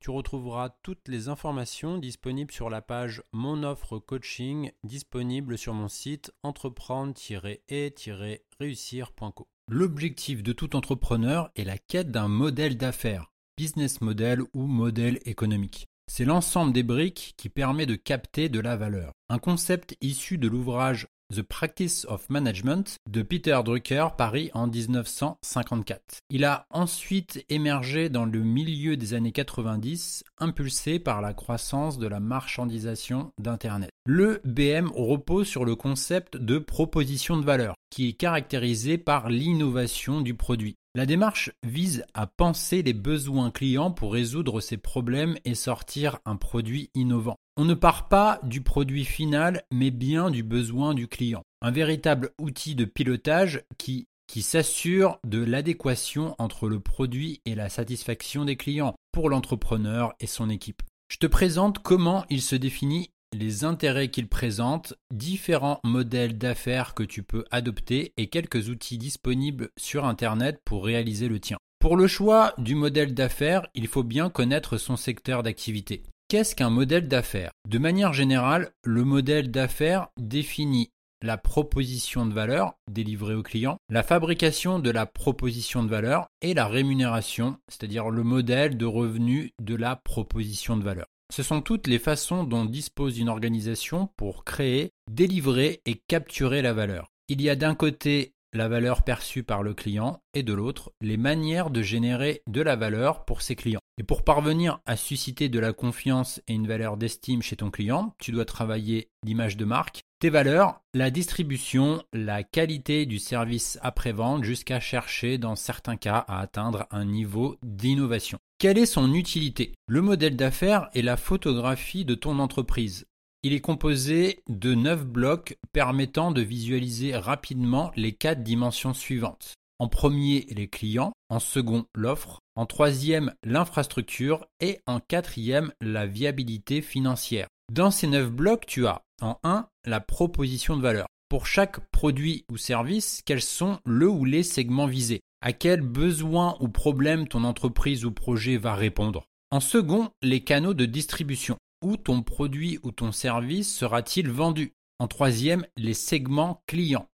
Tu retrouveras toutes les informations disponibles sur la page Mon offre coaching disponible sur mon site entreprendre-et-réussir.co. L'objectif de tout entrepreneur est la quête d'un modèle d'affaires, business model ou modèle économique. C'est l'ensemble des briques qui permet de capter de la valeur. Un concept issu de l'ouvrage The Practice of Management de Peter Drucker, Paris en 1954. Il a ensuite émergé dans le milieu des années 90, impulsé par la croissance de la marchandisation d'Internet. Le BM repose sur le concept de proposition de valeur, qui est caractérisé par l'innovation du produit. La démarche vise à penser les besoins clients pour résoudre ces problèmes et sortir un produit innovant. On ne part pas du produit final, mais bien du besoin du client. Un véritable outil de pilotage qui, qui s'assure de l'adéquation entre le produit et la satisfaction des clients pour l'entrepreneur et son équipe. Je te présente comment il se définit les intérêts qu'il présente, différents modèles d'affaires que tu peux adopter et quelques outils disponibles sur Internet pour réaliser le tien. Pour le choix du modèle d'affaires, il faut bien connaître son secteur d'activité. Qu'est-ce qu'un modèle d'affaires? De manière générale, le modèle d'affaires définit la proposition de valeur délivrée au client, la fabrication de la proposition de valeur et la rémunération, c'est-à-dire le modèle de revenu de la proposition de valeur. Ce sont toutes les façons dont dispose une organisation pour créer, délivrer et capturer la valeur. Il y a d'un côté la valeur perçue par le client et de l'autre les manières de générer de la valeur pour ses clients. Et pour parvenir à susciter de la confiance et une valeur d'estime chez ton client, tu dois travailler l'image de marque, tes valeurs, la distribution, la qualité du service après-vente jusqu'à chercher dans certains cas à atteindre un niveau d'innovation. Quelle est son utilité? Le modèle d'affaires est la photographie de ton entreprise. Il est composé de 9 blocs permettant de visualiser rapidement les quatre dimensions suivantes. En premier, les clients, en second, l'offre, en troisième, l'infrastructure et en quatrième, la viabilité financière. Dans ces 9 blocs, tu as en 1 la proposition de valeur. Pour chaque produit ou service, quels sont le ou les segments visés? À quel besoin ou problème ton entreprise ou projet va répondre? En second, les canaux de distribution. Où ton produit ou ton service sera-t-il vendu En troisième, les segments clients.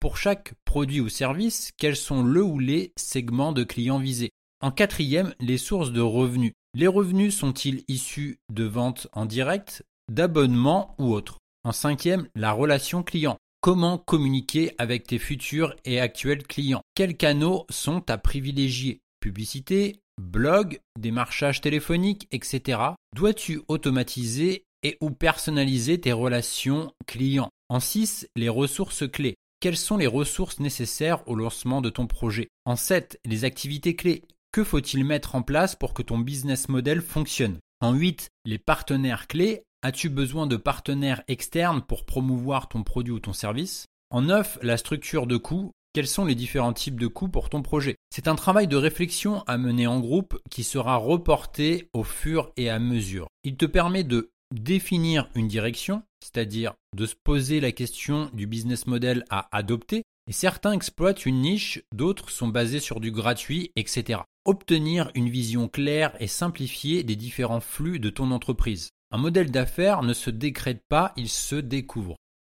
Pour chaque produit ou service, quels sont le ou les segments de clients visés? En quatrième, les sources de revenus. Les revenus sont-ils issus de ventes en direct, d'abonnements ou autres? En cinquième, la relation client. Comment communiquer avec tes futurs et actuels clients? Quels canaux sont à privilégier? Publicité, blog, démarchage téléphonique, etc. Dois-tu automatiser et ou personnaliser tes relations clients? En 6, les ressources clés. Quelles sont les ressources nécessaires au lancement de ton projet? En 7, les activités clés. Que faut-il mettre en place pour que ton business model fonctionne? En 8, les partenaires clés As-tu besoin de partenaires externes pour promouvoir ton produit ou ton service? En neuf, la structure de coûts. Quels sont les différents types de coûts pour ton projet? C'est un travail de réflexion à mener en groupe qui sera reporté au fur et à mesure. Il te permet de définir une direction, c'est-à-dire de se poser la question du business model à adopter, et certains exploitent une niche, d'autres sont basés sur du gratuit, etc. Obtenir une vision claire et simplifiée des différents flux de ton entreprise. Un modèle d'affaires ne se décrète pas, il se découvre.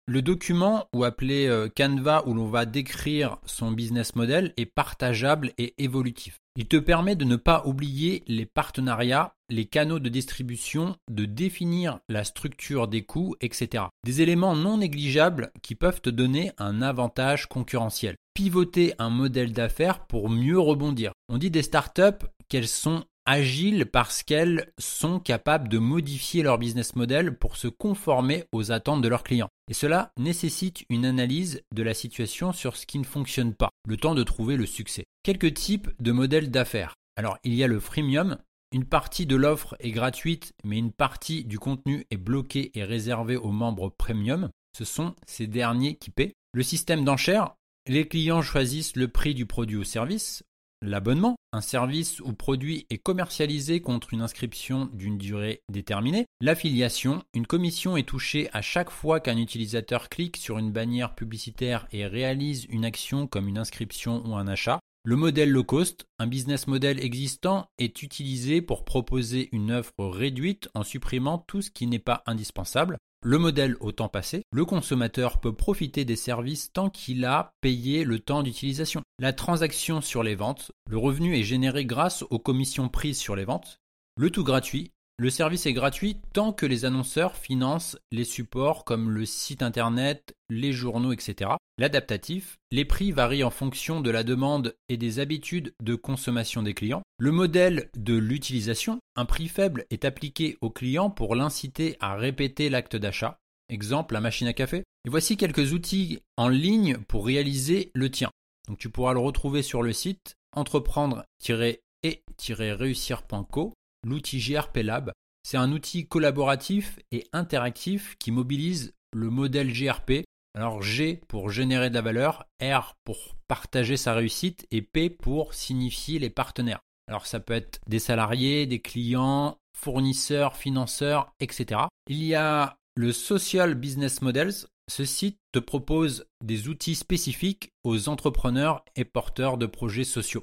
Le document, ou appelé euh, Canva, où l'on va décrire son business model, est partageable et évolutif. Il te permet de ne pas oublier les partenariats, les canaux de distribution, de définir la structure des coûts, etc. Des éléments non négligeables qui peuvent te donner un avantage concurrentiel. Pivoter un modèle d'affaires pour mieux rebondir. On dit des startups qu'elles sont agiles parce qu'elles sont capables de modifier leur business model pour se conformer aux attentes de leurs clients. Et cela nécessite une analyse de la situation sur ce qui ne fonctionne pas, le temps de trouver le succès. Quelques types de modèles d'affaires. Alors il y a le freemium, une partie de l'offre est gratuite, mais une partie du contenu est bloquée et réservée aux membres premium. Ce sont ces derniers qui paient. Le système d'enchères, les clients choisissent le prix du produit ou service. L'abonnement, un service ou produit est commercialisé contre une inscription d'une durée déterminée. L'affiliation, une commission est touchée à chaque fois qu'un utilisateur clique sur une bannière publicitaire et réalise une action comme une inscription ou un achat. Le modèle low cost, un business model existant, est utilisé pour proposer une offre réduite en supprimant tout ce qui n'est pas indispensable. Le modèle au temps passé, le consommateur peut profiter des services tant qu'il a payé le temps d'utilisation. La transaction sur les ventes, le revenu est généré grâce aux commissions prises sur les ventes. Le tout gratuit, le service est gratuit tant que les annonceurs financent les supports comme le site internet, les journaux, etc. L'adaptatif, les prix varient en fonction de la demande et des habitudes de consommation des clients. Le modèle de l'utilisation, un prix faible est appliqué au client pour l'inciter à répéter l'acte d'achat. Exemple, la machine à café. Et voici quelques outils en ligne pour réaliser le tien. Donc tu pourras le retrouver sur le site entreprendre-et-réussir.co l'outil GRP Lab. C'est un outil collaboratif et interactif qui mobilise le modèle GRP. Alors G pour générer de la valeur, R pour partager sa réussite et P pour signifier les partenaires. Alors ça peut être des salariés, des clients, fournisseurs, financeurs, etc. Il y a le Social Business Models. Ce site te propose des outils spécifiques aux entrepreneurs et porteurs de projets sociaux.